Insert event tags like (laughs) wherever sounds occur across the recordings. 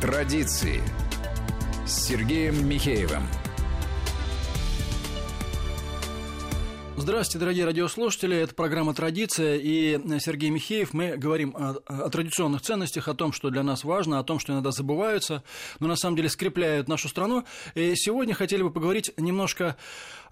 Традиции с Сергеем Михеевым. Здравствуйте, дорогие радиослушатели. Это программа «Традиция» и Сергей Михеев. Мы говорим о, о традиционных ценностях, о том, что для нас важно, о том, что иногда забываются, но на самом деле скрепляют нашу страну. И сегодня хотели бы поговорить немножко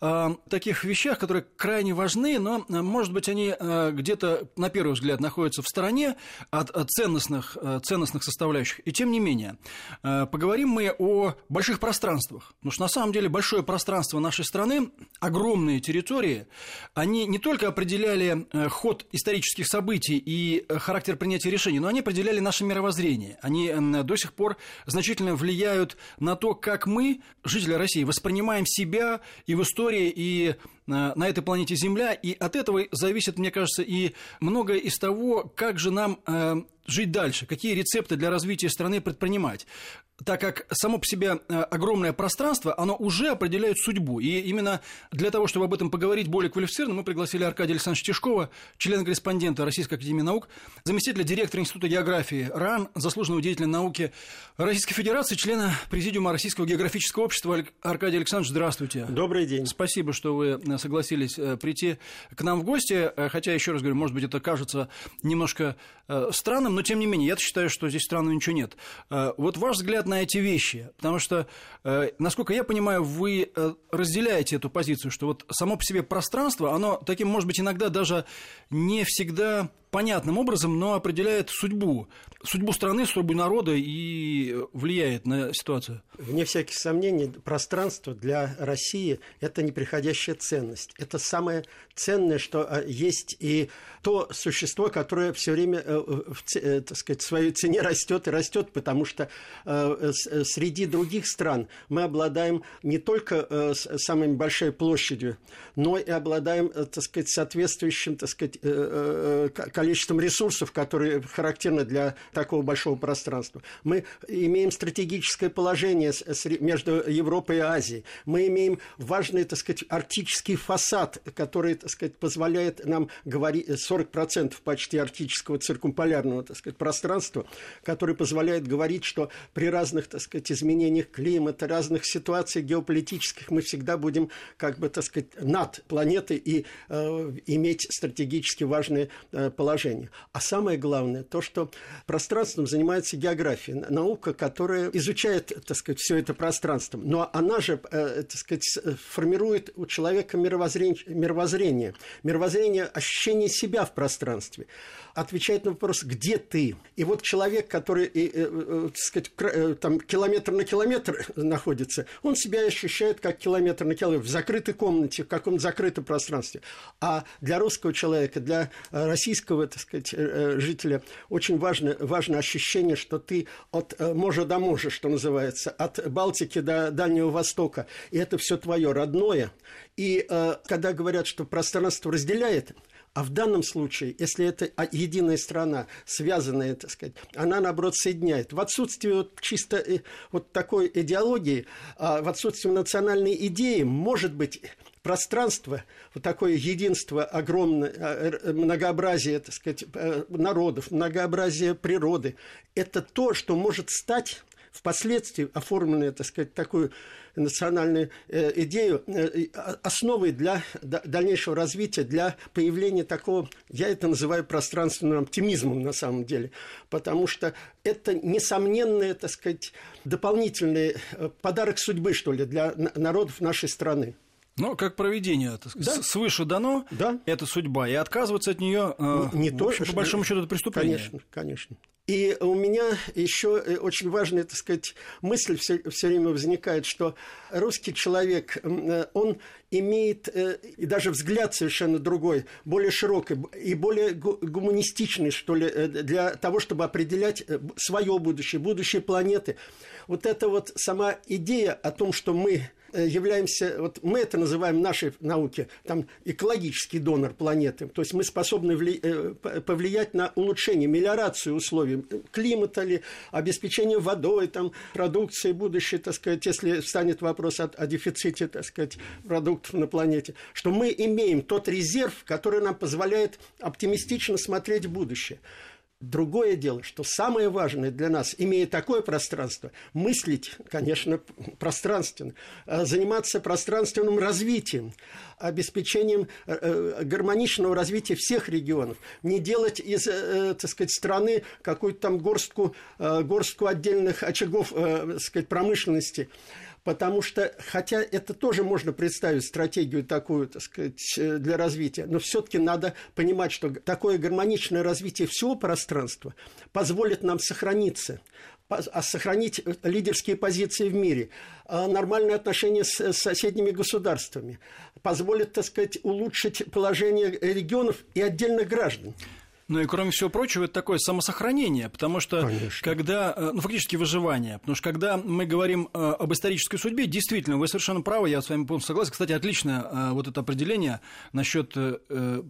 о таких вещах, которые крайне важны, но, может быть, они э, где-то, на первый взгляд, находятся в стороне от ценностных, э, ценностных составляющих. И тем не менее, э, поговорим мы о больших пространствах. Потому что, на самом деле, большое пространство нашей страны, огромные территории – они не только определяли э, ход исторических событий и э, характер принятия решений, но они определяли наше мировоззрение. Они до сих пор значительно влияют на то, как мы, жители России, воспринимаем себя и в истории, и э, на этой планете Земля, и от этого зависит, мне кажется, и многое из того, как же нам жить дальше, какие рецепты для развития страны предпринимать так как само по себе э, огромное пространство, оно уже определяет судьбу. И именно для того, чтобы об этом поговорить более квалифицированно, мы пригласили Аркадия Александровича Тишкова, члена-корреспондента Российской Академии Наук, заместителя директора Института географии РАН, заслуженного деятеля науки Российской Федерации, члена Президиума Российского географического общества. Аркадий Александрович, здравствуйте. Добрый день. Спасибо, что вы э, согласились э, прийти к нам в гости, хотя, еще раз говорю, может быть, это кажется немножко странным, но тем не менее, я считаю, что здесь странного ничего нет. Вот ваш взгляд на эти вещи, потому что, э, насколько я понимаю, вы э, разделяете эту позицию, что вот само по себе пространство, оно таким, может быть, иногда даже не всегда понятным образом, но определяет судьбу, судьбу страны, судьбу народа и влияет на ситуацию. Вне всяких сомнений, пространство для России – это неприходящая ценность. Это самое ценное, что а, есть, и то существо, которое все время, э, э, так сказать, в своей цене растет и растет, потому что э, среди других стран мы обладаем не только самой большой площадью, но и обладаем, так сказать, соответствующим, так сказать, количеством ресурсов, которые характерны для такого большого пространства. Мы имеем стратегическое положение между Европой и Азией. Мы имеем важный, так сказать, арктический фасад, который, так сказать, позволяет нам говорить 40% почти арктического циркумполярного, так сказать, пространства, который позволяет говорить, что при разных, так сказать, изменениях климата, разных ситуациях геополитических мы всегда будем, как бы, так сказать, над планетой и э, иметь стратегически важные э, положения положение. А самое главное, то, что пространством занимается география, наука, которая изучает, так сказать, все это пространство. Но она же, э, так сказать, формирует у человека мировоззрение, мировоззрение, мировоззрение ощущение себя в пространстве отвечает на вопрос, где ты? И вот человек, который, э, э, так сказать, э, там, километр на километр (laughs) находится, он себя ощущает как километр на километр в закрытой комнате, в каком-то закрытом пространстве. А для русского человека, для российского, так сказать, жителя очень важно, важно ощущение, что ты от моря до моря, что называется, от Балтики до Дальнего Востока, и это все твое родное. И когда говорят, что пространство разделяет, а в данном случае, если это единая страна, связанная, так сказать, она, наоборот, соединяет. В отсутствии вот чисто э, вот такой идеологии, а в отсутствии национальной идеи, может быть, пространство, вот такое единство огромное, э, многообразие, так сказать, э, народов, многообразие природы, это то, что может стать впоследствии оформленную, так сказать, такую национальную э, идею э, основой для дальнейшего развития, для появления такого, я это называю пространственным оптимизмом на самом деле, потому что это несомненный, так сказать, дополнительный подарок судьбы, что ли, для народов нашей страны. Но как проведение, так сказать, да. свыше дано, да. это судьба, и отказываться от нее, не, не то, по большому счету, это преступление. Конечно, конечно. И у меня еще э, очень важная, так сказать, мысль все, все время возникает, что русский человек, э, он имеет э, и даже взгляд совершенно другой, более широкий и более гуманистичный, что ли, для того, чтобы определять свое будущее, будущее планеты. Вот эта вот сама идея о том, что мы Э, являемся, вот мы это называем в нашей науке, там, экологический донор планеты, то есть мы способны вли, э, повлиять на улучшение, мелиорацию условий климата ли, обеспечение водой, там, продукции будущей, так сказать, если встанет вопрос о, о дефиците, так сказать, продуктов на планете, что мы имеем тот резерв, который нам позволяет оптимистично смотреть в будущее. Другое дело, что самое важное для нас, имея такое пространство, мыслить, конечно, пространственно, а заниматься пространственным развитием, обеспечением э, э, гармоничного развития всех регионов, не делать из, э, так сказать, страны какую-то там горстку, горстку отдельных очагов, так сказать, промышленности, потому что, хотя это тоже можно представить стратегию такую, так сказать, для развития, но все-таки надо понимать, что такое гармоничное развитие всего пространства позволит нам сохраниться, а сохранить лидерские позиции в мире, а нормальные отношения с соседними государствами, позволит, так сказать, улучшить положение регионов и отдельных граждан. Ну и кроме всего прочего, это такое самосохранение, потому что Конечно. когда, э, ну фактически выживание, потому что когда мы говорим э, об исторической судьбе, действительно, вы совершенно правы, я с вами полностью согласен. Кстати, отличное э, вот это определение насчет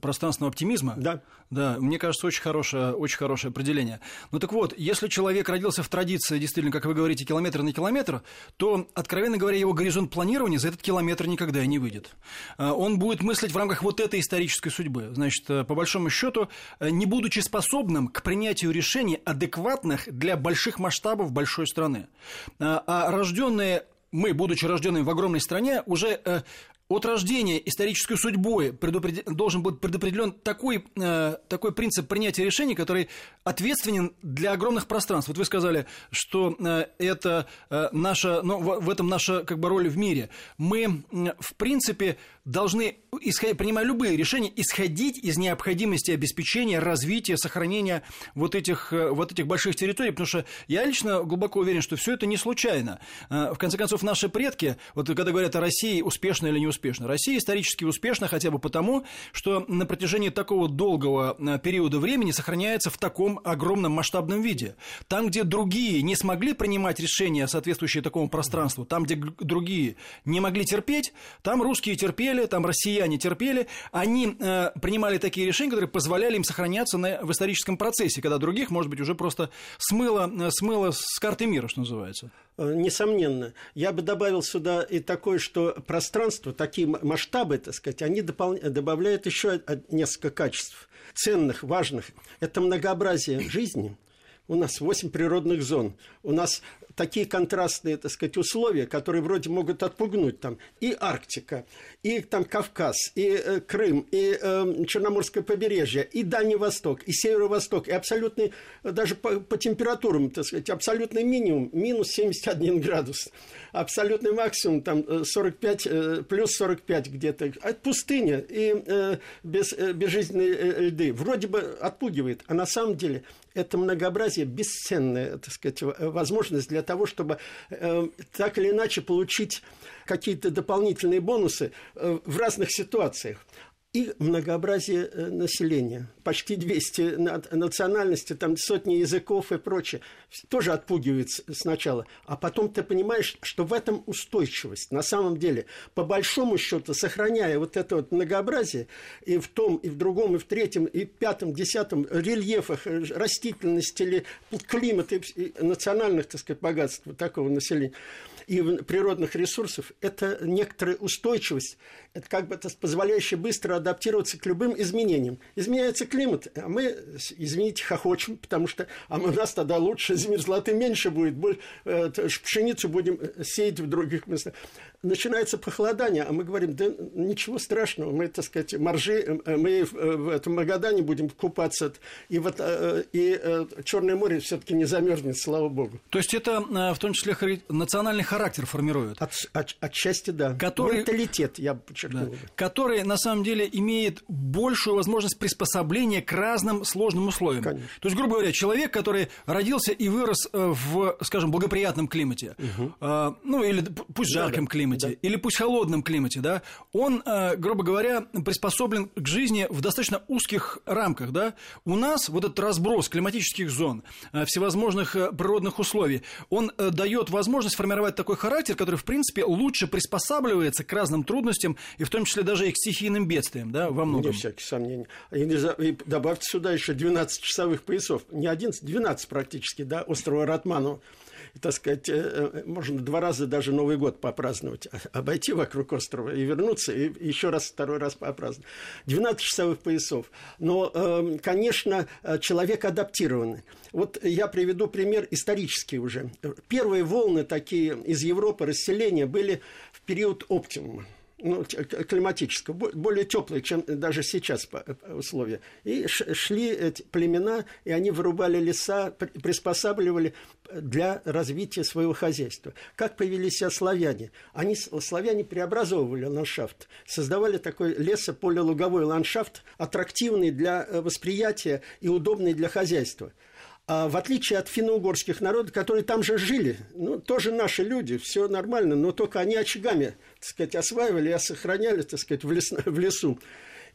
пространственного оптимизма. Да. Да, мне кажется, очень хорошее, очень хорошее определение. Ну так вот, если человек родился в традиции, действительно, как вы говорите, километр на километр, то, откровенно говоря, его горизонт планирования за этот километр никогда и не выйдет. Он будет мыслить в рамках вот этой исторической судьбы. Значит, по большому счету, не будучи способным к принятию решений, адекватных для больших масштабов большой страны. А, а рожденные мы, будучи рожденными в огромной стране, уже э, от рождения исторической судьбой предупред... должен быть предопределен такой, э, такой принцип принятия решений, который ответственен для огромных пространств. Вот вы сказали, что э, это э, наша, ну, в, в этом наша как бы, роль в мире. Мы, э, в принципе, должны, исходя, принимая любые решения, исходить из необходимости обеспечения, развития, сохранения вот этих, э, вот этих больших территорий, потому что я лично глубоко уверен, что все это не случайно. Э, в конце концов, наши предки, вот когда говорят о России, успешно или не успешна. Россия исторически успешна хотя бы потому, что на протяжении такого долгого э, периода времени сохраняется в таком огромном масштабном виде. Там, где другие не смогли принимать решения, соответствующие такому пространству, там, где другие не могли терпеть, там русские терпели, там россияне терпели, они э, принимали такие решения, которые позволяли им сохраняться на, в историческом процессе, когда других, может быть, уже просто смыло, э, смыло с карты мира, что называется. Э, несомненно. Я бы добавил сюда и такое, что пространство, такие масштабы, так сказать, они допол... добавляют еще несколько качеств ценных, важных. Это многообразие жизни. У нас восемь природных зон. У нас такие контрастные, так сказать, условия, которые вроде могут отпугнуть там и Арктика, и там Кавказ, и э, Крым, и э, Черноморское побережье, и Дальний Восток, и Северо-Восток, и абсолютный, даже по, по температурам, так сказать, абсолютный минимум, минус 71 градус, абсолютный максимум, там 45, э, э, плюс 45 где-то, а это пустыня и э, без, э, безжизненные э, льды. Вроде бы отпугивает, а на самом деле это многообразие бесценная, так сказать, возможность для того, чтобы э, так или иначе получить какие-то дополнительные бонусы э, в разных ситуациях и многообразие э, населения. Почти 200 национальностей, там сотни языков и прочее. Тоже отпугивает сначала. А потом ты понимаешь, что в этом устойчивость. На самом деле, по большому счету, сохраняя вот это вот многообразие и в том, и в другом, и в третьем, и в пятом, десятом рельефах э, растительности или климата и национальных, так сказать, богатств такого населения, и природных ресурсов, это некоторая устойчивость, это как бы это позволяющая быстро адаптироваться к любым изменениям. Изменяется климат, а мы, извините, хохочем, потому что а у нас тогда лучше злоты меньше будет, больше, э, пшеницу будем э, сеять в других местах начинается похолодание, а мы говорим, да ничего страшного, мы, так сказать, моржи, э, мы в этом Магадане будем купаться, и, вот, и Черное море все-таки не замерзнет, слава богу. То есть это в том числе национальный характер формирует? От, от, отчасти да. Который, Менталитет, я подчеркнул. Да, который на самом деле имеет большую возможность приспособления к разным сложным условиям. Конечно. То есть, грубо говоря, человек, который родился и вырос в, скажем, благоприятном климате, угу. ну или пусть жарком да, климате, да. или пусть холодном климате, да, он, э, грубо говоря, приспособлен к жизни в достаточно узких рамках, да. У нас вот этот разброс климатических зон, э, всевозможных э, природных условий, он дает возможность формировать такой характер, который, в принципе, лучше приспосабливается к разным трудностям, и в том числе даже и к стихийным бедствиям, да, во многом. Не всяких сомнений. И, добавьте сюда еще 12 часовых поясов, не 11, 12 практически, да, острова Ратману так сказать, можно два раза даже Новый год попраздновать, обойти вокруг острова и вернуться, и еще раз, второй раз попраздновать. 12 часовых поясов. Но, эм, конечно, человек адаптированный. Вот я приведу пример исторический уже. Первые волны такие из Европы расселения были в период оптимума ну, климатического, более теплые, чем даже сейчас условия. И шли эти племена, и они вырубали леса, приспосабливали для развития своего хозяйства. Как повели себя славяне? Они, славяне преобразовывали ландшафт, создавали такой лесополелуговой ландшафт, аттрактивный для э, восприятия и удобный для хозяйства – в отличие от финно-угорских народов, которые там же жили, ну, тоже наши люди, все нормально, но только они очагами, так сказать, осваивали, а сохраняли, так сказать, в, лес, в лесу.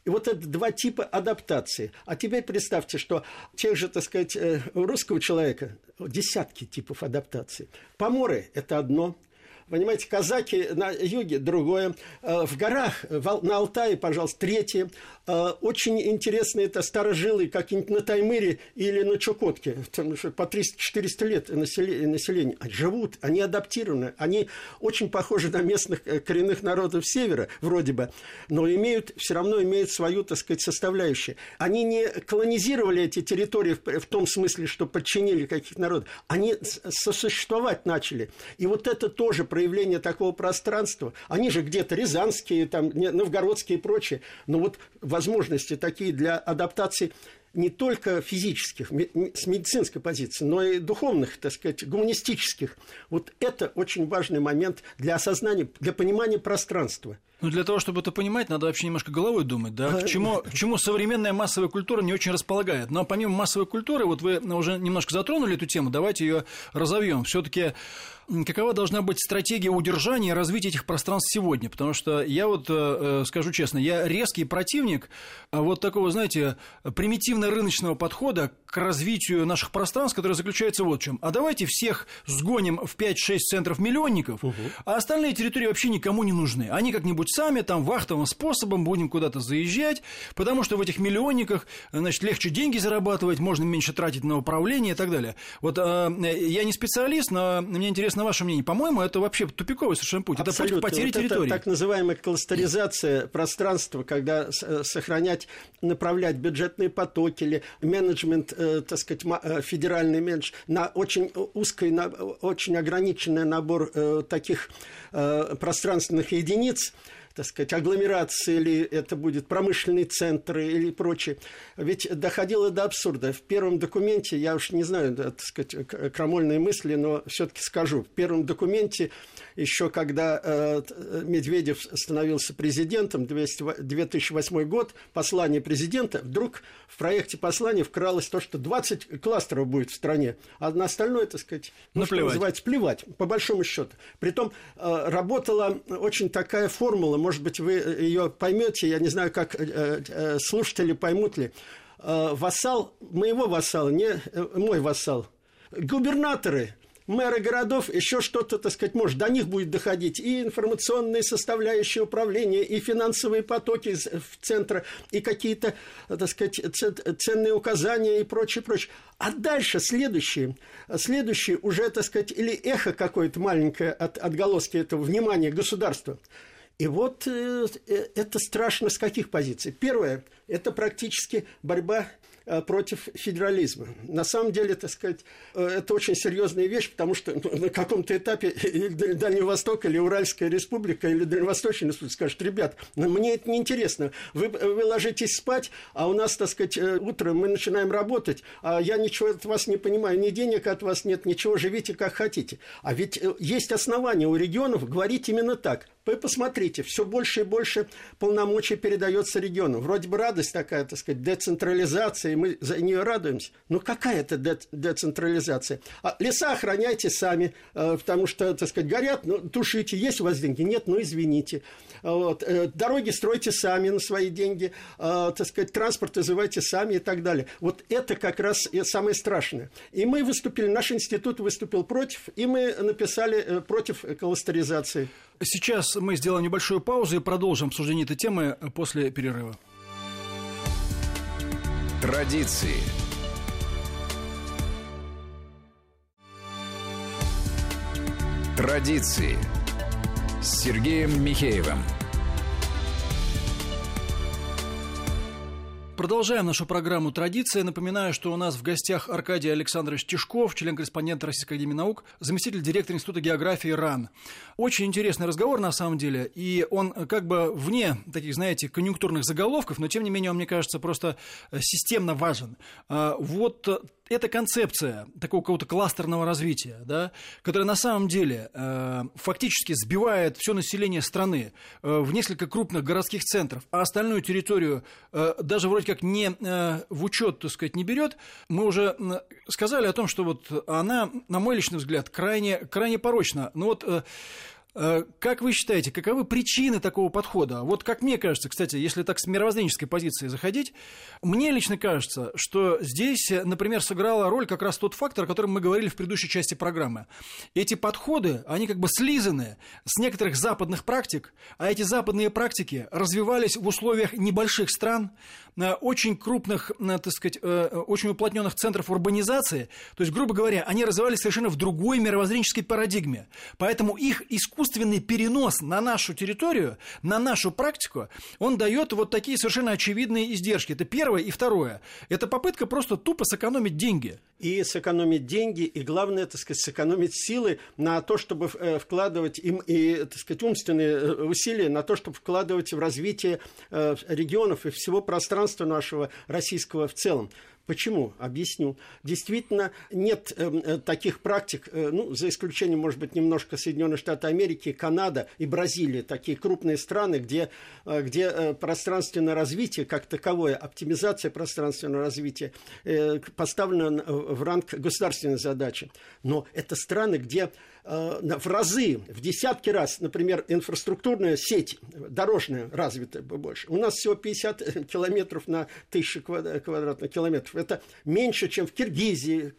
И вот это два типа адаптации. А теперь представьте, что тех же, так сказать, э, русского человека десятки типов адаптации. Поморы – это одно – Понимаете, казаки на юге другое. Э, в горах, на Алтае, пожалуйста, третье. Э, очень интересные это старожилы, как-нибудь на Таймыре или на Чукотке. Там по 300-400 лет население. Они живут, они адаптированы. Они очень похожи на местных э, коренных народов Севера, вроде бы, но имеют, все равно имеют свою, так сказать, составляющую. Они не колонизировали эти территории в том смысле, что подчинили каких-то народов. Они сосуществовать начали. И вот это тоже проявление такого пространства. Они же где-то рязанские, там, новгородские и прочее. Но вот возможности такие для адаптации не только физических, с медицинской позиции, но и духовных, так сказать, гуманистических. Вот это очень важный момент для осознания, для понимания пространства. Ну, для того, чтобы это понимать, надо вообще немножко головой думать, да, (laughs) к чему, к чему современная массовая культура не очень располагает. Но помимо массовой культуры, вот вы уже немножко затронули эту тему, давайте ее разовьем. Все-таки какова должна быть стратегия удержания и развития этих пространств сегодня? Потому что я вот э, э, скажу честно, я резкий противник а вот такого, знаете, примитивно-рыночного подхода к развитию наших пространств, который заключается вот в чем. А давайте всех сгоним в 5-6 центров миллионников, угу. а остальные территории вообще никому не нужны. Они как-нибудь сами там вахтовым способом будем куда-то заезжать, потому что в этих миллионниках, значит, легче деньги зарабатывать, можно меньше тратить на управление и так далее. Вот э, я не специалист, но мне интересно ваше мнение. По-моему, это вообще тупиковый совершенно путь. Абсолютно. Это путь потери вот территории. Это так называемая кластеризация пространства, когда э, сохранять, направлять бюджетные потоки или менеджмент, э, так сказать, э, федеральный менеджмент на очень узкий, на очень ограниченный набор таких пространственных единиц – так сказать, агломерации, или это будет промышленный центр или прочее. Ведь доходило до абсурда. В первом документе, я уж не знаю, так сказать, крамольные мысли, но все-таки скажу, в первом документе еще когда э, Медведев становился президентом, 2008 год, послание президента, вдруг в проекте послания вкралось то, что 20 кластеров будет в стране, а на остальное, так сказать, ну, ну что называется, плевать, по большому счету. Притом э, работала очень такая формула, может быть, вы ее поймете, я не знаю, как э, слушатели поймут ли. Вассал, моего вассала, не мой вассал, губернаторы мэры городов, еще что-то, так сказать, может, до них будет доходить и информационные составляющие управления, и финансовые потоки в центра, и какие-то, так сказать, ценные указания и прочее, прочее. А дальше следующие, следующие уже, так сказать, или эхо какое-то маленькое от отголоски этого внимания государства. И вот э, э, это страшно с каких позиций? Первое – это практически борьба Э, против федерализма. На самом деле, так сказать, это очень серьезная вещь, потому что ну, на каком-то этапе (laughs) или Дальний Восток, или Уральская республика, или Дальневосточная республика скажут, ребят, ну, мне это неинтересно, вы, вы ложитесь спать, а у нас, так сказать, утром мы начинаем работать, а я ничего от вас не понимаю, ни денег от вас нет, ничего, живите как хотите. А ведь есть основания у регионов говорить именно так. Вы посмотрите, все больше и больше полномочий передается региону. Вроде бы радость такая, так сказать, децентрализация, и мы за нее радуемся. Но какая это децентрализация? А леса охраняйте сами, э, потому что, так сказать, горят, ну, тушите. Есть у вас деньги? Нет, ну, извините. Вот. Э, дороги стройте сами на свои деньги, э, так сказать, транспорт вызывайте сами и так далее. Вот это как раз самое страшное. И мы выступили, наш институт выступил против, и мы написали против кластеризации. Сейчас мы сделаем небольшую паузу и продолжим обсуждение этой темы после перерыва. Традиции. Традиции с Сергеем Михеевым. Продолжаем нашу программу «Традиция». Напоминаю, что у нас в гостях Аркадий Александрович Тишков, член-корреспондент Российской Академии Наук, заместитель директора Института географии РАН. Очень интересный разговор, на самом деле, и он как бы вне таких, знаете, конъюнктурных заголовков, но, тем не менее, он, мне кажется, просто системно важен. А, вот эта концепция такого какого-то кластерного развития, да, которая на самом деле э, фактически сбивает все население страны э, в несколько крупных городских центров, а остальную территорию э, даже вроде как не э, в учет, так сказать, не берет, мы уже сказали о том, что вот она, на мой личный взгляд, крайне, крайне порочна. Но вот э, Э, как вы считаете, каковы причины такого подхода? Вот как мне кажется, кстати, если так с мировоззренческой позиции заходить, мне лично кажется, что здесь, например, сыграла роль как раз тот фактор, о котором мы говорили в предыдущей части программы. Эти подходы, они как бы слизаны с некоторых западных практик, а эти западные практики развивались в условиях небольших стран, очень крупных, так сказать, э, очень уплотненных центров урбанизации. То есть, грубо говоря, они развивались совершенно в другой мировоззренческой парадигме. Поэтому их искусственный перенос на нашу территорию, на нашу практику, он дает вот такие совершенно очевидные издержки. Это первое. И второе. Это попытка просто тупо сэкономить деньги. И сэкономить деньги, и главное, так сказать, сэкономить силы на то, чтобы э, вкладывать им и, так сказать, умственные э, усилия на то, чтобы вкладывать в развитие регионов и всего пространства нашего российского в целом. Почему? Объясню. Действительно, нет э, э, таких практик, э, ну, за исключением, может быть, немножко Соединенных Штатов Америки, Канада и Бразилия, такие крупные страны, где, э, где э, пространственное развитие, как таковое, оптимизация пространственного развития э, поставлена в ранг государственной задачи. Но это страны, где в разы, в десятки раз, например, инфраструктурная сеть дорожная развитая больше. У нас всего 50 (laughs) километров на тысячу квадратных километров. Это меньше, чем в Киргизии,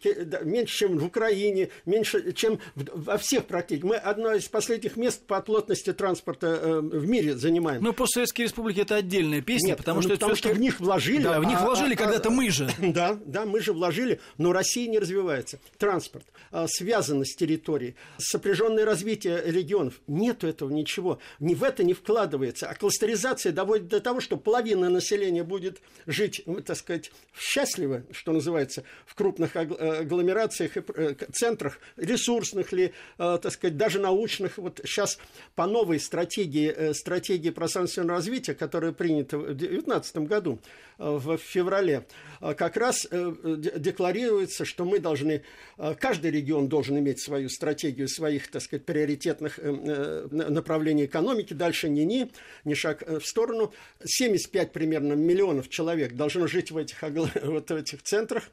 меньше, чем в Украине, меньше, чем во всех практически. Мы одно из последних мест по плотности транспорта э, в мире занимаем. Но постсоветские республики это отдельная песня, Нет, потому ну, что, потому что в них вложили. Да, в них а, вложили а, когда-то а, мы же. (laughs) Да, да, мы же вложили, но Россия не развивается. Транспорт, а, связанность территории, сопряженное развитие регионов. Нету этого ничего. Ни в это не вкладывается. А кластеризация доводит до того, что половина населения будет жить, ну, так сказать, счастливо, что называется, в крупных агломерациях и э, центрах, ресурсных ли, э, так сказать, даже научных. Вот сейчас по новой стратегии, э, стратегии пространственного развития, которая принята в 2019 году, в феврале, как раз декларируется, что мы должны, каждый регион должен иметь свою стратегию, своих, так сказать, приоритетных э, э, направлений экономики, дальше ни ни, шаг э, в сторону. 75 примерно миллионов человек должно жить в этих, (laughs) вот в этих центрах,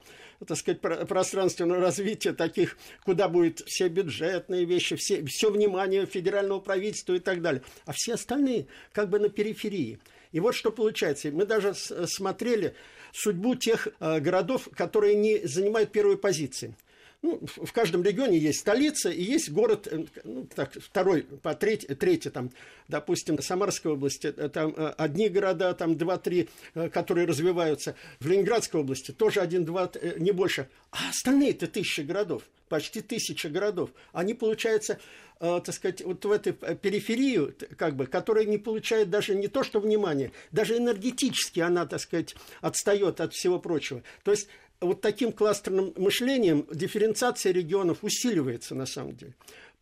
так сказать, пространственного развития, таких, куда будет все бюджетные вещи, все, все внимание федерального правительства и так далее. А все остальные как бы на периферии. И вот что получается. Мы даже смотрели судьбу тех городов, которые не занимают первой позиции ну, в каждом регионе есть столица и есть город, э, ну, так, второй, по третий, третий, там, допустим, Самарской области, э, там э, одни города, там два-три, которые развиваются. В Ленинградской области тоже один-два, не больше. А остальные-то тысячи городов, почти тысяча городов. Они, получается, так сказать, вот в этой периферию, как бы, которая не получает даже не то, что внимание, даже энергетически она, так сказать, отстает от всего прочего. То есть вот таким кластерным мышлением дифференциация регионов усиливается на самом деле.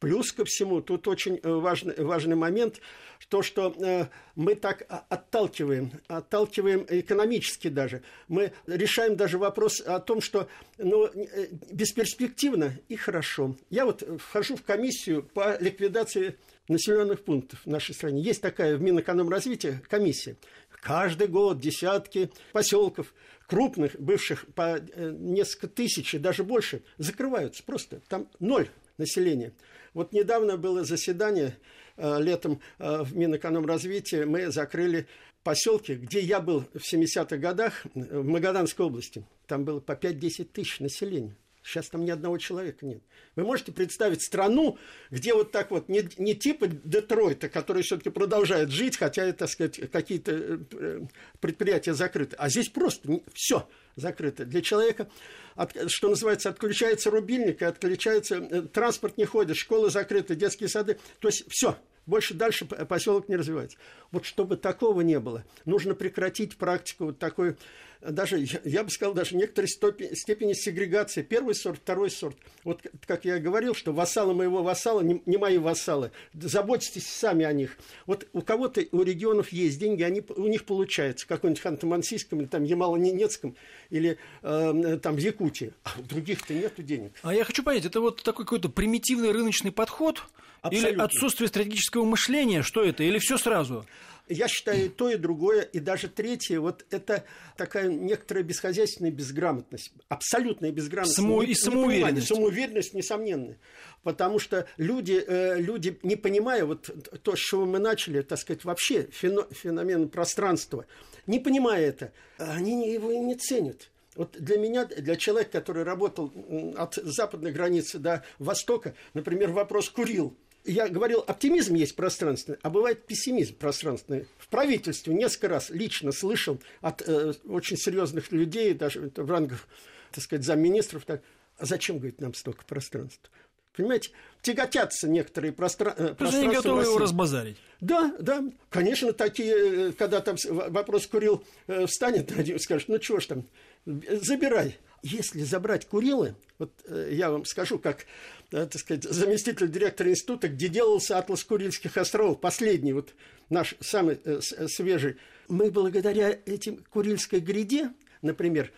Плюс ко всему, тут очень э, важный, важный момент, то, что э, мы так отталкиваем, отталкиваем экономически даже. Мы решаем даже вопрос о том, что ну, э, бесперспективно и хорошо. Я вот вхожу в комиссию по ликвидации населенных пунктов в нашей стране. Есть такая в Минэкономразвития комиссия. Каждый год десятки поселков крупных, бывших по э, несколько тысяч и даже больше, закрываются просто. Там ноль населения. Вот недавно было заседание э, летом э, в Минэкономразвитии, мы закрыли поселки, где я был в 70-х годах, в Магаданской области. Там было по 5-10 тысяч населения. Сейчас там ни одного человека нет. Вы можете представить страну, где вот так вот, не, не типа Детройта, который все-таки продолжает жить, хотя, так сказать, какие-то э, предприятия закрыты, а здесь просто все закрыто. Для человека, от, что называется, отключается рубильник, и отключается, э, транспорт не ходит, школы закрыты, детские сады, то есть все, больше дальше поселок не развивается. Вот чтобы такого не было, нужно прекратить практику вот такой даже, я бы сказал, даже некоторой степени, степени сегрегации. Первый сорт, второй сорт. Вот как я говорил, что вассалы моего вассала не, не мои вассалы. Заботьтесь сами о них. Вот у кого-то, у регионов есть деньги, они, у них получается, какой-нибудь Ханты-Мансийском или там Ямало-Ненецком или э, там Якутии. А у других-то нет денег. А я хочу понять, это вот такой какой-то примитивный рыночный подход? Абсолютно. Или отсутствие стратегического мышления? Что это? Или все сразу? Я считаю и то, и другое, и даже третье, вот это такая некоторая бесхозяйственная безграмотность, абсолютная безграмотность. Само... И самоуверенность. Самоуверенность, несомненно. Потому что люди, э, люди, не понимая вот то, с чего мы начали, так сказать, вообще феномен пространства, не понимая это, они его и не ценят. Вот для меня, для человека, который работал от западной границы до востока, например, вопрос курил – я говорил, оптимизм есть пространственный, а бывает пессимизм пространственный. В правительстве несколько раз лично слышал от э, очень серьезных людей, даже в рангах, так сказать, замминистров, так, а зачем, говорит, нам столько пространства? Понимаете, тяготятся некоторые простра... Э, пространства. они готовы его разбазарить. Да, да. Конечно, такие, э, когда там вопрос курил э, встанет, они скажут, ну чего ж там, забирай. Если забрать Курилы, вот э, я вам скажу, как э, так сказать, заместитель директора института, где делался атлас Курильских островов, последний, вот наш самый э, свежий, мы благодаря этим Курильской гряде, например,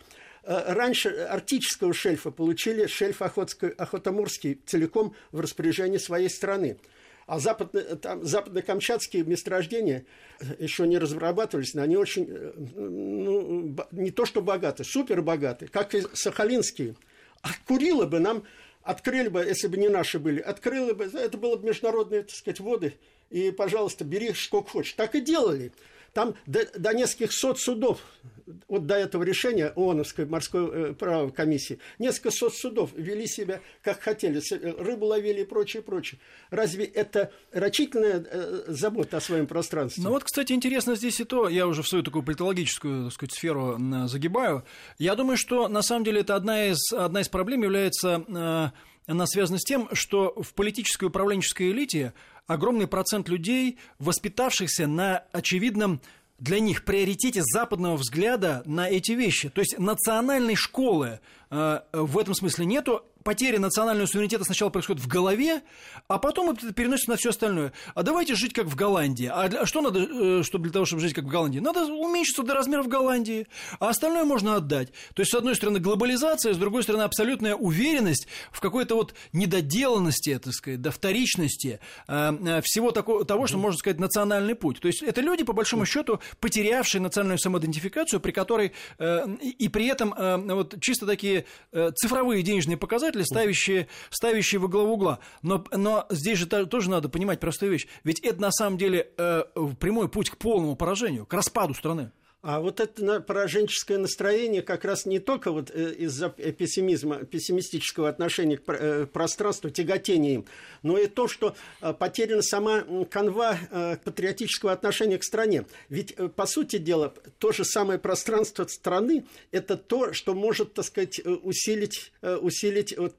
раньше арктического шельфа получили шельф Охотско-Охотоморский целиком в распоряжении своей страны. А западно, там, западно-камчатские месторождения еще не разрабатывались, но они очень, э, ну, не то что богаты, супер богаты, как и сахалинские. А Курилы бы нам открыли бы, если бы не наши были, открыли бы, это было бы международные, так сказать, воды, и, пожалуйста, бери сколько хочешь. Так и делали. Там до, до нескольких сот судов вот до этого решения ООНовской морской э, правовой комиссии, несколько сот судов вели себя как хотели, э, рыбу ловили и прочее, прочее. Разве это рачительная э, забота о своем пространстве? Ну вот, кстати, интересно здесь и то, я уже в свою такую политологическую, так сказать, сферу загибаю. Я думаю, что на самом деле это одна из, одна из проблем является она связана с тем, что в политической управленческой элите огромный процент людей, воспитавшихся на очевидном для них приоритете западного взгляда на эти вещи. То есть национальной школы э, в этом смысле нету, потеря национального суверенитета сначала происходит в голове, а потом это переносится на все остальное. А давайте жить как в Голландии. А для, что надо, э, чтобы для того, чтобы жить как в Голландии? Надо уменьшиться до размеров Голландии, а остальное можно отдать. То есть, с одной стороны, глобализация, с другой стороны, абсолютная уверенность в какой-то вот недоделанности, так сказать, до вторичности э, э, всего такого, того, что можно сказать, национальный путь. То есть, это люди, по большому счету, потерявшие национальную самоидентификацию, при которой и при этом вот чисто такие цифровые денежные показатели показатели, ставящие, ставящие во главу угла. Но, но здесь же тоже надо понимать простую вещь. Ведь это на самом деле э, прямой путь к полному поражению, к распаду страны. А вот это пораженческое настроение как раз не только вот э, из-за пессимизма, пессимистического отношения к э, пространству, тяготения им, но и то, что э, потеряна сама канва патриотического отношения к стране. Ведь, по сути дела, то же самое пространство страны – это то, что может, так сказать, усилить, усилить вот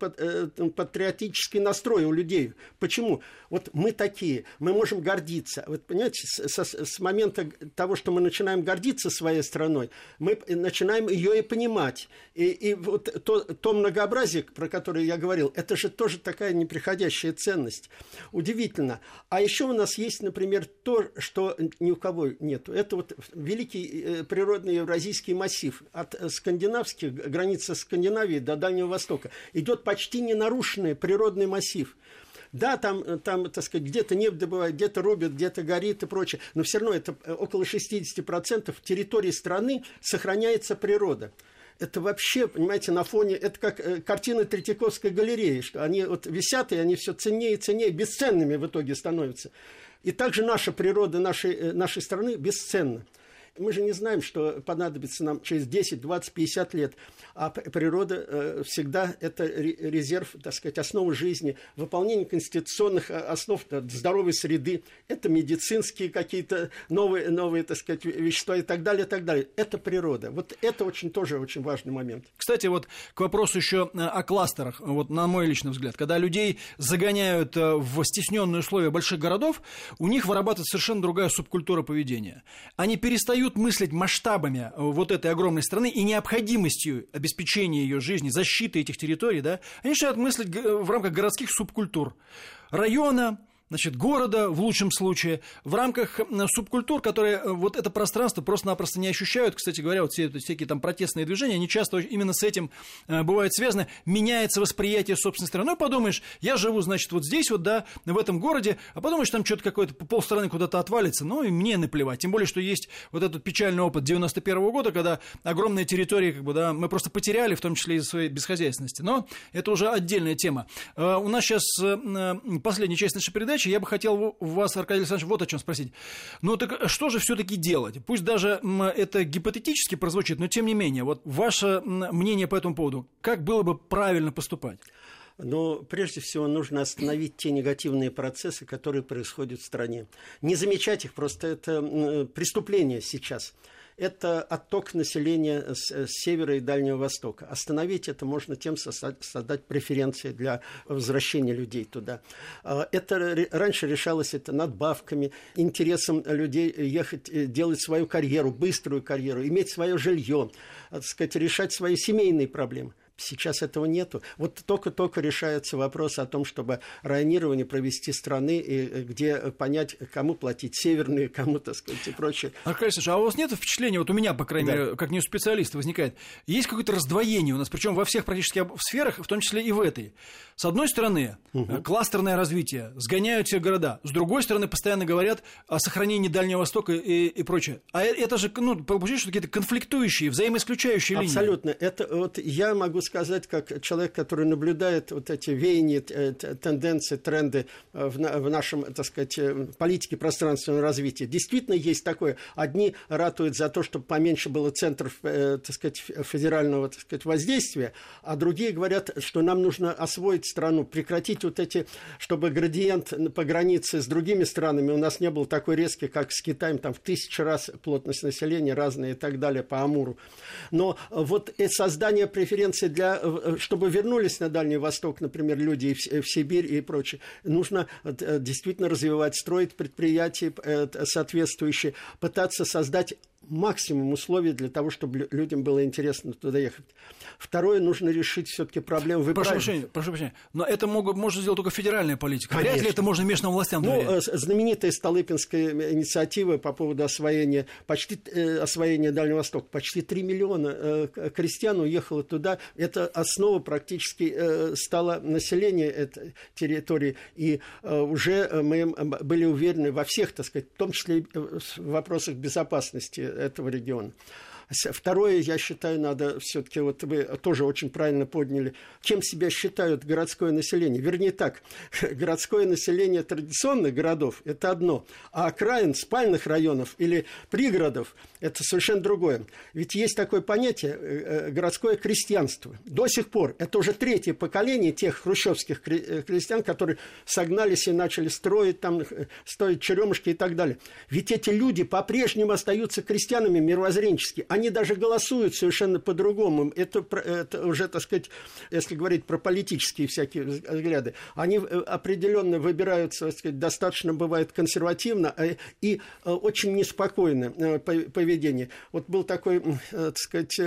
патриотический настрой у людей. Почему? Вот мы такие, мы можем гордиться. Вот, понимаете, с, с, с момента того, что мы начинаем гордиться своей страной, мы начинаем ее и понимать. И, и вот то, то многообразие, про которое я говорил, это же тоже такая неприходящая ценность. Удивительно. А еще у нас есть, например, то, что ни у кого нет. Это вот великий э, природный евразийский массив от скандинавских, границы Скандинавии до Дальнего Востока. Идет почти ненарушенный природный массив. Да, там, там так сказать, где-то нефть добывают, где-то рубят, где-то горит и прочее, но все равно это э, около 60% территории страны сохраняется природа это вообще, понимаете, на фоне, это как э, картины Третьяковской галереи, что они вот висят, и они все ценнее и ценнее, бесценными в итоге становятся. И также наша природа нашей, э, нашей страны бесценна. Мы же не знаем, что понадобится нам через 10, 20, 50 лет. А природа э, всегда это резерв, так сказать, основа жизни, выполнение конституционных э, основ здоровой среды, это медицинские какие-то новые, новые, так сказать, вещества и так далее, и так далее. Это природа. Вот это очень тоже очень важный момент. Кстати, вот к вопросу еще э, о кластерах, вот на мой личный взгляд, когда людей загоняют в стесненные условия больших городов, у них вырабатывается совершенно другая субкультура поведения. Они перестают мыслить масштабами вот этой огромной страны и необходимостью обеспечения ее жизни, защиты этих территорий, да, они начинают мыслить в рамках городских субкультур. Района, значит, города в лучшем случае, в рамках субкультур, которые э, вот это пространство просто-напросто не ощущают. Кстати говоря, вот все всякие там протестные движения, они часто именно с этим э, бывают связаны. Меняется восприятие собственной страны. Ну, подумаешь, я живу, значит, вот здесь вот, да, в этом городе, а подумаешь, там что-то какое-то полстраны куда-то отвалится, ну, и мне наплевать. Тем более, что есть вот этот печальный опыт 91 -го года, когда огромные территории, как бы, да, мы просто потеряли, в том числе из-за своей бесхозяйственности. Но это уже отдельная тема. Э, у нас сейчас последняя часть нашей передачи передачи я бы хотел вас, Аркадий Александрович, вот о чем спросить. Ну так что же все-таки делать? Пусть даже это гипотетически прозвучит, но тем не менее, вот ваше мнение по этому поводу, как было бы правильно поступать? Но прежде всего нужно остановить те негативные процессы, которые происходят в стране. Не замечать их, просто это преступление сейчас это отток населения с, с севера и Дальнего Востока. Остановить это можно тем создать, преференции для возвращения людей туда. А, это раньше решалось это надбавками, интересом людей ехать, э, делать свою карьеру, быструю карьеру, иметь свое жилье, так сказать, решать свои семейные проблемы. Сейчас этого нету. Вот только-только решается вопрос о том, чтобы районирование провести страны, и э, где понять, кому платить, северные, кому, так сказать, и прочее. Аркадий Александрович, а у вас нет впечатления, вот у меня, по крайней да. мере, как не у специалиста возникает, есть какое-то раздвоение у нас, причем во всех практически сферах, в том числе и в этой. С одной стороны, угу. кластерное развитие, сгоняют все города. С другой стороны, постоянно говорят о сохранении Дальнего Востока и, и прочее. А это же, ну, получается, что какие-то конфликтующие, взаимоисключающие линии. Абсолютно. Это вот я могу сказать, как человек, который наблюдает вот эти веяния, э, тенденции, тренды э, в, нашем, так сказать, э, политике пространственного развития. Действительно есть такое. Одни ратуют за то, чтобы поменьше было центров, так сказать, федерального, так сказать, воздействия, а другие говорят, что нам нужно освоить страну, прекратить вот эти, чтобы градиент по границе с другими странами у нас не был такой резкий, как с Китаем, там в тысячу раз плотность населения разная и так далее по Амуру. Но вот создание преференций для Э, чтобы вернулись на Дальний Восток, например, люди в Сибирь и прочее, нужно э, действительно развивать, строить предприятия э, соответствующие, пытаться создать максимум условий для того, чтобы людям было интересно туда ехать. Второе, нужно решить все-таки проблему Прошу прощения, прошу прощения, но это могут, может сделать только федеральная политика. Конечно. Вряд ли это можно местным властям Ну, доверять. Э, знаменитая Столыпинская инициатива по поводу освоения, почти э, освоения Дальнего Востока. Почти 3 миллиона э, крестьян уехало туда. Это основа практически э, стала население этой территории. И э, уже мы были уверены во всех, так сказать, в том числе и в вопросах безопасности этого региона. Второе, я считаю, надо все-таки, вот вы тоже очень правильно подняли, кем себя считают городское население. Вернее так, (laughs) городское население традиционных городов – это одно, а окраин спальных районов или пригородов – это совершенно другое. Ведь есть такое понятие э, э, городское крестьянство. До сих пор это уже третье поколение тех хрущевских э, крестьян, которые согнались и начали строить там, строить черемушки и так далее. Ведь эти люди по-прежнему остаются крестьянами мировоззренчески они даже голосуют совершенно по-другому. Это, это уже, так сказать, если говорить про политические всякие взгляды, они э, определенно выбираются, так сказать, достаточно бывает консервативно э, и э, очень неспокойное поведение. Вот был такой, так сказать,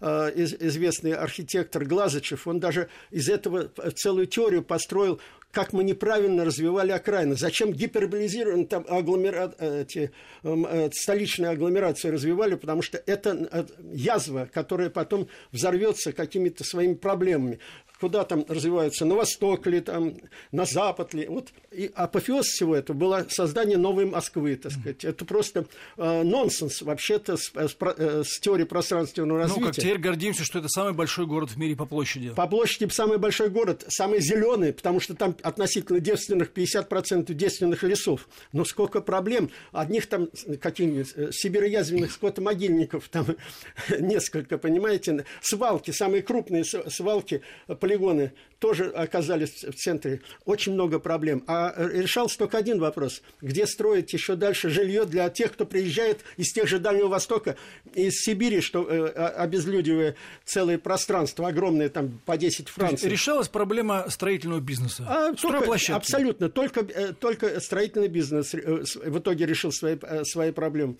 известный архитектор Глазычев, он даже из этого целую теорию построил как мы неправильно развивали окраины. Зачем гиперболизированные там агломера... эти, э, столичные агломерации развивали, потому что это э, язва, которая потом взорвется какими-то своими проблемами куда там развиваются, на восток ли, там, на запад ли. Вот. И апофеоз всего этого было создание новой Москвы, так сказать. Это просто э, нонсенс вообще-то с, с, э, с теорией пространственного развития. Ну, как теперь гордимся, что это самый большой город в мире по площади. По площади самый большой город, самый зеленый, потому что там относительно девственных 50% девственных лесов. Но сколько проблем. Одних там каких-нибудь э, сибироязвенных скотомогильников, там (laughs) несколько, понимаете, свалки, самые крупные свалки, полигоны тоже оказались в центре. Очень много проблем. А решался только один вопрос. Где строить еще дальше жилье для тех, кто приезжает из тех же Дальнего Востока, из Сибири, что э, обезлюдивая целые пространства, огромные, там, по 10 Франций. Решалась проблема строительного бизнеса? А, только, абсолютно. Только, э, только строительный бизнес э, в итоге решил свои, свои проблемы.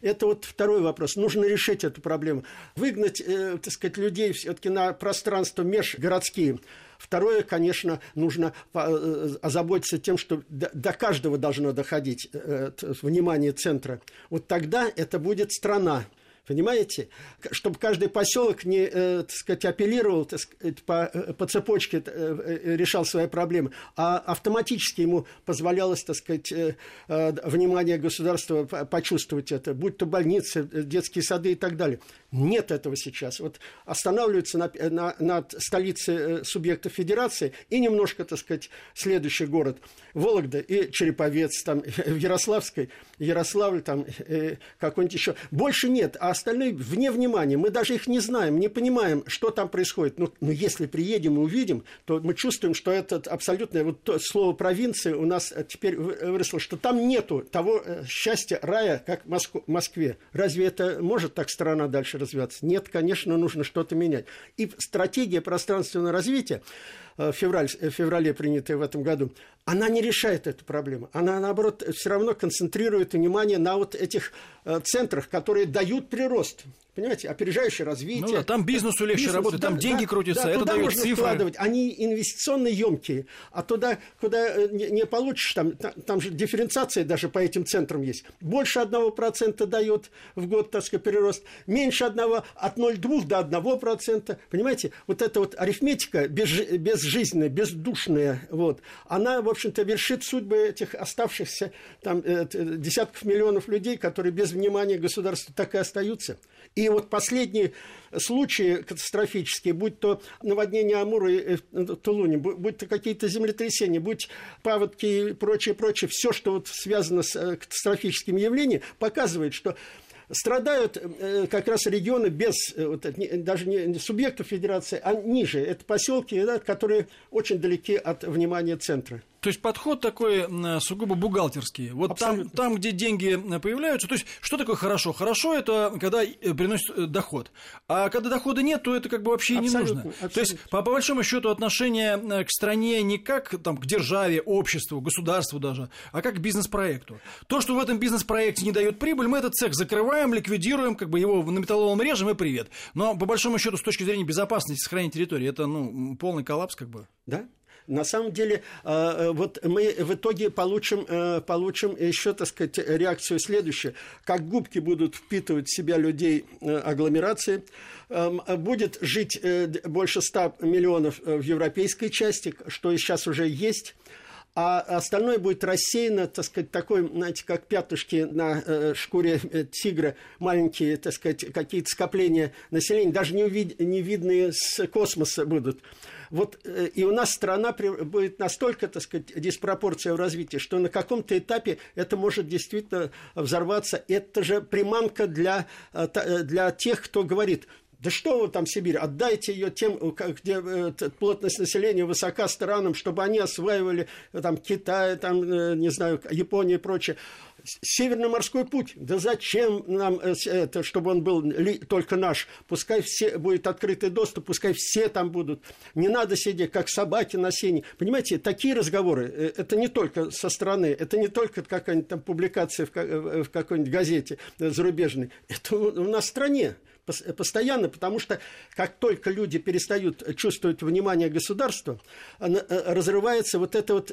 Это вот второй вопрос. Нужно решить эту проблему. Выгнать, э, так сказать, людей все-таки на пространство межгородские. Второе, конечно, нужно э, озаботиться тем, что до каждого должно доходить э, внимание центра. Вот тогда это будет страна. Понимаете? Чтобы каждый поселок не, э, так сказать, апеллировал так сказать, по, э, по цепочке, э, э, решал свои проблемы, а автоматически ему позволялось, так сказать, э, э, внимание государства почувствовать это, будь то больницы, детские сады и так далее. Нет этого сейчас. Вот останавливаются на, на, над столицей субъекта федерации и немножко, так сказать, следующий город Вологда и Череповец, там, в (laughs) Ярославской, Ярославль, там, э, какой-нибудь еще. Больше нет, а остальные вне внимания. Мы даже их не знаем, не понимаем, что там происходит. Но, ну, но ну, если приедем и увидим, то мы чувствуем, что это абсолютное вот то слово провинции у нас теперь выросло, что там нету того э, счастья, рая, как в Москве. Разве это может так страна дальше развиваться? Нет, конечно, нужно что-то менять. И стратегия пространственного развития февраль, в феврале принятая в этом году, она не решает эту проблему. Она, наоборот, все равно концентрирует внимание на вот этих э, центрах, которые дают прирост понимаете, опережающее развитие. Ну да, там бизнесу легче бизнес, работать, да, там деньги да, крутятся, да, это туда дает можно цифры. Вкладывать. Они инвестиционно емкие, а туда, куда э, не, не получишь, там, там же дифференциация даже по этим центрам есть. Больше одного процента дает в год, так сказать, прирост, меньше одного, от 0,2 до одного процента. Понимаете, вот эта вот арифметика без, безжизненная, бездушная, вот, она, в общем-то, вершит судьбы этих оставшихся там, э, десятков миллионов людей, которые без внимания государства так и остаются. И вот последние случаи катастрофические, будь то наводнение Амура и э, Тулуни, будь то какие-то землетрясения, будь паводки и прочее, прочее, все, что вот связано с э, катастрофическими явлениями, показывает, что страдают э, как раз регионы без вот, даже не субъектов федерации, а ниже. Это поселки, да, которые очень далеки от внимания центра. То есть подход такой сугубо бухгалтерский. Вот там, там, где деньги появляются, то есть что такое хорошо? Хорошо это когда э, приносит э, доход. А когда дохода нет, то это как бы вообще абсолютно, не нужно. Абсолютно. То есть по, по большому счету отношение э, к стране не как там, к державе, обществу, государству даже, а как к бизнес-проекту. То, что в этом бизнес-проекте не дает прибыль, мы этот цех закрываем, ликвидируем, как бы его на металлолом режем и привет. Но по большому счету с точки зрения безопасности, сохранения территории, это ну, полный коллапс как бы. Да, на самом деле, э, э, вот мы в итоге получим, э, получим еще, так сказать, реакцию следующую. Как губки будут впитывать в себя людей агломерации, эм, будет жить больше 100 миллионов в европейской части, что сейчас уже есть а остальное будет рассеяно, так сказать, такой, знаете, как пятушки на э, шкуре тигра, маленькие, так сказать, какие-то скопления населения, даже не, увид- не видные с космоса будут. Вот э, и у нас страна будет настолько, так сказать, диспропорция в развитии, что на каком-то этапе это может действительно взорваться. Это же приманка для, э, э, для тех, кто говорит, да что вы там, Сибирь, отдайте ее тем, где плотность населения высока странам, чтобы они осваивали там, Китай, там, не знаю, Японию и прочее. Северный морской путь, да зачем нам э, это, чтобы он был только наш? Пускай все будет открытый доступ, пускай все там будут. Не надо сидеть, как собаки на сене. Понимаете, такие разговоры, э, это не только со стороны, это не только какая-нибудь там публикация в э, какой-нибудь газете зарубежной. Это у нас в стране постоянно, потому что как только люди перестают чувствовать внимание государства, э, разрывается вот это вот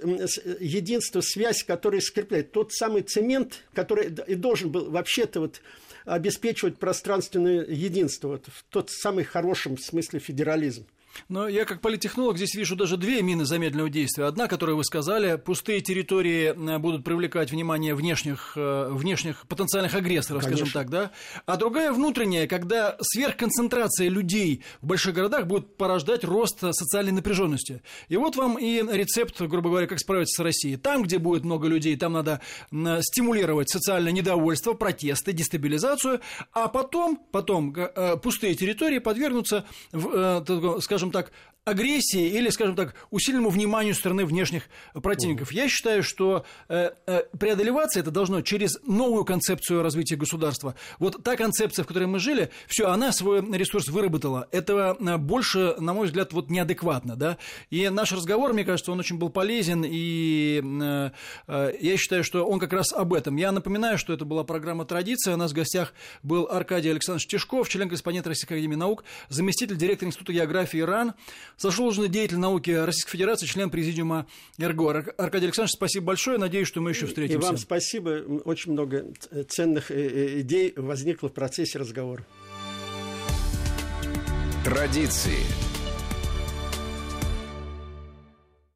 единство, связь, которая скрепляет. Тот самый цемент, который и должен был вообще-то вот обеспечивать пространственное единство, вот, в тот самый хорошем смысле федерализм. Но я как политтехнолог здесь вижу даже две мины замедленного действия. Одна, которую вы сказали, пустые территории э, будут привлекать внимание внешних, э, внешних потенциальных агрессоров, Конечно. скажем так, да? А другая внутренняя, когда сверхконцентрация людей в больших городах будет порождать рост социальной напряженности. И вот вам и рецепт, грубо говоря, как справиться с Россией. Там, где будет много людей, там надо стимулировать социальное недовольство, протесты, дестабилизацию, а потом, потом э, пустые территории подвергнутся, скажем так, агрессии или, скажем так, усиленному вниманию стороны внешних противников. Я считаю, что э, э, преодолеваться это должно через новую концепцию развития государства. Вот та концепция, в которой мы жили, все, она свой ресурс выработала. Это э, больше, на мой взгляд, вот неадекватно, да. И наш разговор, мне кажется, он очень был полезен, и я считаю, что он как раз об этом. Я напоминаю, что это была программа «Традиция». У нас в гостях был Аркадий Александрович Тишков, член-корреспондент Российской Академии Наук, заместитель директора Института географии ИРАН заслуженный деятель науки Российской Федерации, член президиума РГО. Аркадий Александрович, спасибо большое. Надеюсь, что мы еще встретимся. И вам спасибо. Очень много ценных э, э, идей возникло в процессе разговора. Традиции.